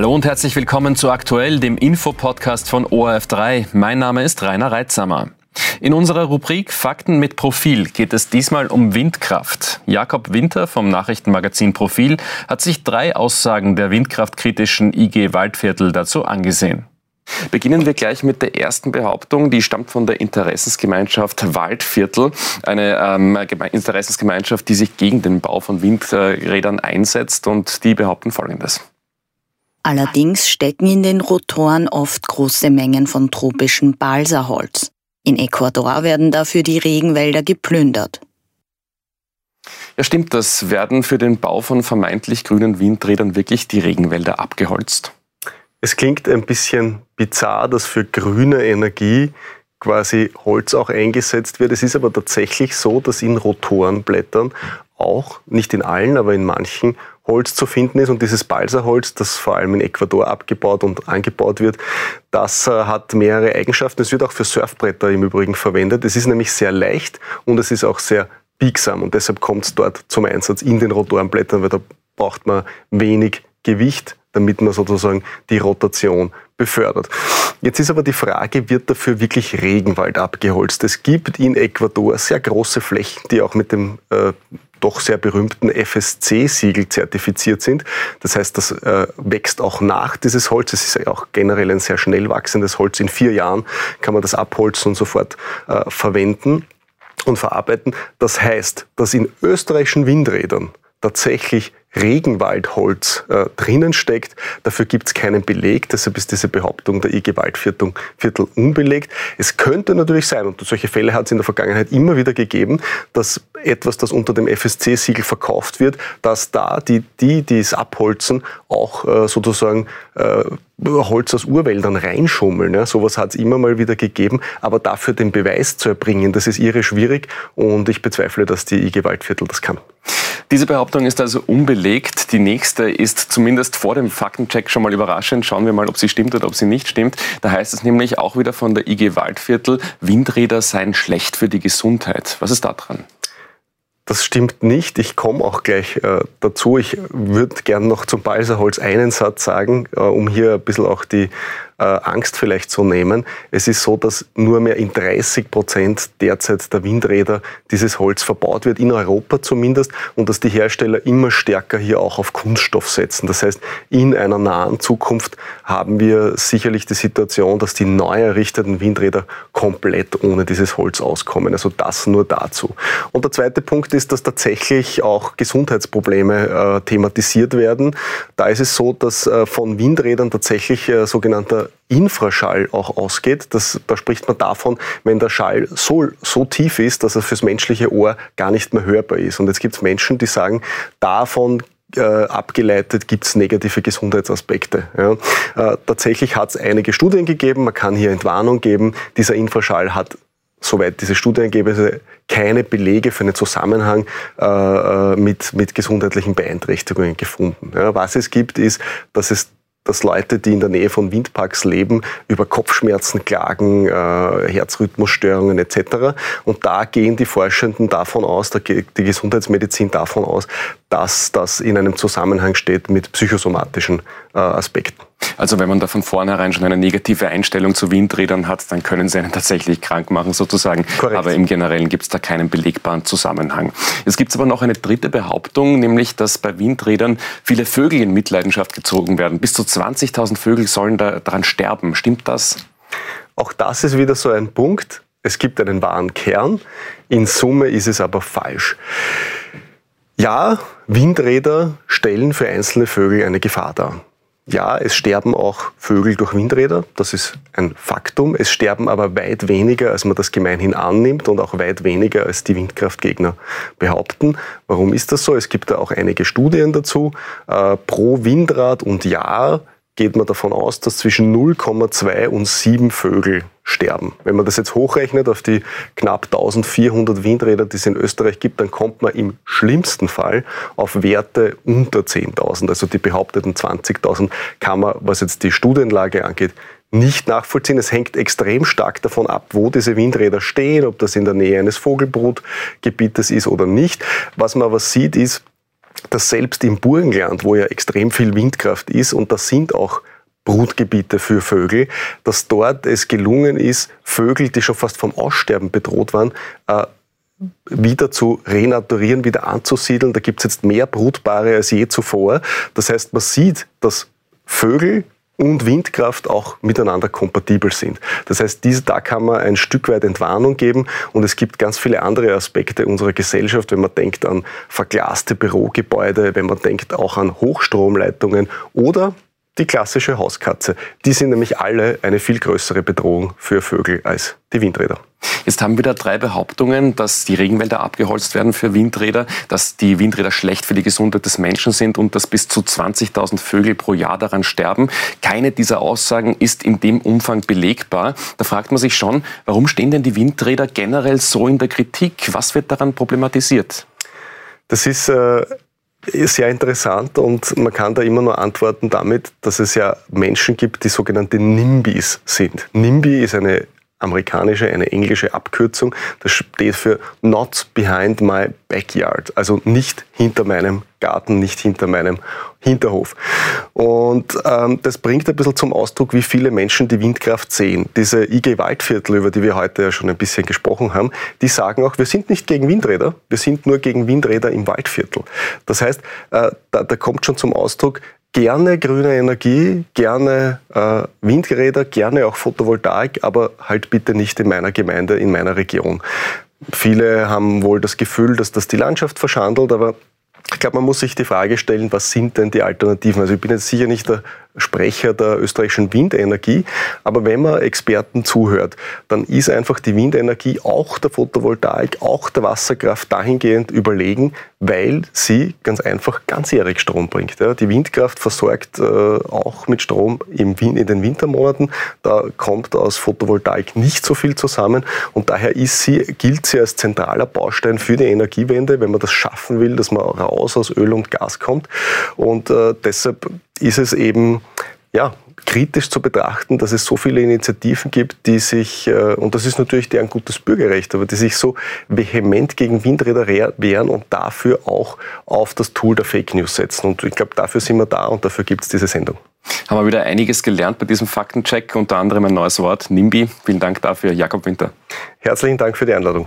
Hallo und herzlich willkommen zu Aktuell, dem Infopodcast von ORF3. Mein Name ist Rainer Reitsamer. In unserer Rubrik Fakten mit Profil geht es diesmal um Windkraft. Jakob Winter vom Nachrichtenmagazin Profil hat sich drei Aussagen der windkraftkritischen IG Waldviertel dazu angesehen. Beginnen wir gleich mit der ersten Behauptung. Die stammt von der Interessensgemeinschaft Waldviertel, eine ähm, Interessensgemeinschaft, die sich gegen den Bau von Windrädern einsetzt und die behaupten Folgendes. Allerdings stecken in den Rotoren oft große Mengen von tropischem Balsaholz. In Ecuador werden dafür die Regenwälder geplündert. Ja, stimmt das? Werden für den Bau von vermeintlich grünen Windrädern wirklich die Regenwälder abgeholzt? Es klingt ein bisschen bizarr, dass für grüne Energie quasi Holz auch eingesetzt wird. Es ist aber tatsächlich so, dass in Rotorenblättern auch, nicht in allen, aber in manchen, Holz zu finden ist. Und dieses Balsaholz, das vor allem in Ecuador abgebaut und angebaut wird, das äh, hat mehrere Eigenschaften. Es wird auch für Surfbretter im Übrigen verwendet. Es ist nämlich sehr leicht und es ist auch sehr biegsam. Und deshalb kommt es dort zum Einsatz in den Rotorenblättern, weil da braucht man wenig Gewicht, damit man sozusagen die Rotation befördert. Jetzt ist aber die Frage, wird dafür wirklich Regenwald abgeholzt? Es gibt in Ecuador sehr große Flächen, die auch mit dem äh, doch sehr berühmten FSC-Siegel zertifiziert sind. Das heißt, das äh, wächst auch nach dieses Holz. Es ist ja auch generell ein sehr schnell wachsendes Holz. In vier Jahren kann man das abholzen und sofort äh, verwenden und verarbeiten. Das heißt, dass in österreichischen Windrädern tatsächlich Regenwaldholz äh, drinnen steckt. Dafür gibt es keinen Beleg, deshalb ist diese Behauptung der IG Waldviertel Viertel unbelegt. Es könnte natürlich sein, und solche Fälle hat es in der Vergangenheit immer wieder gegeben, dass etwas, das unter dem FSC-Siegel verkauft wird, dass da die, die, die es abholzen, auch äh, sozusagen äh, Holz aus Urwäldern reinschummeln. Ja, sowas hat es immer mal wieder gegeben, aber dafür den Beweis zu erbringen, das ist irre schwierig und ich bezweifle, dass die IG Waldviertel das kann. Diese Behauptung ist also unbelegt. Die nächste ist zumindest vor dem Faktencheck schon mal überraschend. Schauen wir mal, ob sie stimmt oder ob sie nicht stimmt. Da heißt es nämlich auch wieder von der IG Waldviertel, Windräder seien schlecht für die Gesundheit. Was ist da dran? Das stimmt nicht. Ich komme auch gleich äh, dazu. Ich würde gern noch zum Balsaholz einen Satz sagen, äh, um hier ein bisschen auch die äh, Angst vielleicht zu nehmen. Es ist so, dass nur mehr in 30 Prozent derzeit der Windräder dieses Holz verbaut wird, in Europa zumindest, und dass die Hersteller immer stärker hier auch auf Kunststoff setzen. Das heißt, in einer nahen Zukunft haben wir sicherlich die Situation, dass die neu errichteten Windräder komplett ohne dieses Holz auskommen. Also das nur dazu. Und der zweite Punkt ist, dass tatsächlich auch Gesundheitsprobleme äh, thematisiert werden. Da ist es so, dass äh, von Windrädern tatsächlich äh, sogenannter Infraschall auch ausgeht. Das, da spricht man davon, wenn der Schall so, so tief ist, dass er fürs menschliche Ohr gar nicht mehr hörbar ist. Und jetzt gibt es Menschen, die sagen, davon äh, abgeleitet gibt es negative Gesundheitsaspekte. Ja. Äh, tatsächlich hat es einige Studien gegeben, man kann hier Entwarnung geben. Dieser Infraschall hat soweit diese Studienergebnisse keine Belege für einen Zusammenhang äh, äh mit, mit gesundheitlichen Beeinträchtigungen gefunden. Ja, was es gibt, ist, dass es dass Leute, die in der Nähe von Windparks leben, über Kopfschmerzen klagen, äh, Herzrhythmusstörungen etc. Und da gehen die Forschenden davon aus, die Gesundheitsmedizin davon aus, dass das in einem Zusammenhang steht mit psychosomatischen äh, Aspekten. Also wenn man da von vornherein schon eine negative Einstellung zu Windrädern hat, dann können sie einen tatsächlich krank machen sozusagen. Korrekt. Aber im Generellen gibt es da keinen belegbaren Zusammenhang. Es gibt aber noch eine dritte Behauptung, nämlich dass bei Windrädern viele Vögel in Mitleidenschaft gezogen werden. Bis zu 20.000 Vögel sollen da daran sterben. Stimmt das? Auch das ist wieder so ein Punkt. Es gibt einen wahren Kern. In Summe ist es aber falsch. Ja, Windräder stellen für einzelne Vögel eine Gefahr dar. Ja, es sterben auch Vögel durch Windräder, das ist ein Faktum. Es sterben aber weit weniger, als man das gemeinhin annimmt und auch weit weniger, als die Windkraftgegner behaupten. Warum ist das so? Es gibt da auch einige Studien dazu. Äh, pro Windrad und Jahr geht man davon aus, dass zwischen 0,2 und 7 Vögel sterben. Wenn man das jetzt hochrechnet auf die knapp 1400 Windräder, die es in Österreich gibt, dann kommt man im schlimmsten Fall auf Werte unter 10.000. Also die behaupteten 20.000 kann man, was jetzt die Studienlage angeht, nicht nachvollziehen. Es hängt extrem stark davon ab, wo diese Windräder stehen, ob das in der Nähe eines Vogelbrutgebietes ist oder nicht. Was man aber sieht, ist, dass selbst im Burgenland, wo ja extrem viel Windkraft ist, und das sind auch Brutgebiete für Vögel, dass dort es gelungen ist, Vögel, die schon fast vom Aussterben bedroht waren, äh, wieder zu renaturieren, wieder anzusiedeln. Da gibt es jetzt mehr Brutpaare als je zuvor. Das heißt, man sieht, dass Vögel und Windkraft auch miteinander kompatibel sind. Das heißt, diese, da kann man ein Stück weit Entwarnung geben und es gibt ganz viele andere Aspekte unserer Gesellschaft, wenn man denkt an verglaste Bürogebäude, wenn man denkt auch an Hochstromleitungen oder die klassische Hauskatze. Die sind nämlich alle eine viel größere Bedrohung für Vögel als die Windräder. Jetzt haben wir da drei Behauptungen, dass die Regenwälder abgeholzt werden für Windräder, dass die Windräder schlecht für die Gesundheit des Menschen sind und dass bis zu 20.000 Vögel pro Jahr daran sterben. Keine dieser Aussagen ist in dem Umfang belegbar. Da fragt man sich schon, warum stehen denn die Windräder generell so in der Kritik? Was wird daran problematisiert? Das ist äh sehr interessant und man kann da immer nur antworten damit, dass es ja Menschen gibt, die sogenannte NIMBYs sind. NIMBY ist eine amerikanische, eine englische Abkürzung. Das steht für Not Behind My Backyard, also nicht hinter meinem Garten, nicht hinter meinem Hinterhof. Und ähm, das bringt ein bisschen zum Ausdruck, wie viele Menschen die Windkraft sehen. Diese IG Waldviertel, über die wir heute ja schon ein bisschen gesprochen haben, die sagen auch, wir sind nicht gegen Windräder, wir sind nur gegen Windräder im Waldviertel. Das heißt, äh, da, da kommt schon zum Ausdruck, gerne grüne Energie, gerne äh, Windräder, gerne auch Photovoltaik, aber halt bitte nicht in meiner Gemeinde, in meiner Region. Viele haben wohl das Gefühl, dass das die Landschaft verschandelt, aber ich glaube, man muss sich die Frage stellen, was sind denn die Alternativen? Also ich bin jetzt sicher nicht der Sprecher der österreichischen Windenergie, aber wenn man Experten zuhört, dann ist einfach die Windenergie, auch der Photovoltaik, auch der Wasserkraft dahingehend überlegen, weil sie ganz einfach ganzjährig Strom bringt. Die Windkraft versorgt äh, auch mit Strom in den Wintermonaten. Da kommt aus Photovoltaik nicht so viel zusammen und daher ist sie, gilt sie als zentraler Baustein für die Energiewende, wenn man das schaffen will, dass man raus aus Öl und Gas kommt. Und äh, deshalb ist es eben ja, kritisch zu betrachten, dass es so viele Initiativen gibt, die sich, äh, und das ist natürlich deren gutes Bürgerrecht, aber die sich so vehement gegen Windräder wehren und dafür auch auf das Tool der Fake News setzen. Und ich glaube, dafür sind wir da und dafür gibt es diese Sendung. Haben wir wieder einiges gelernt bei diesem Faktencheck, unter anderem ein neues Wort, NIMBY. Vielen Dank dafür, Jakob Winter. Herzlichen Dank für die Einladung.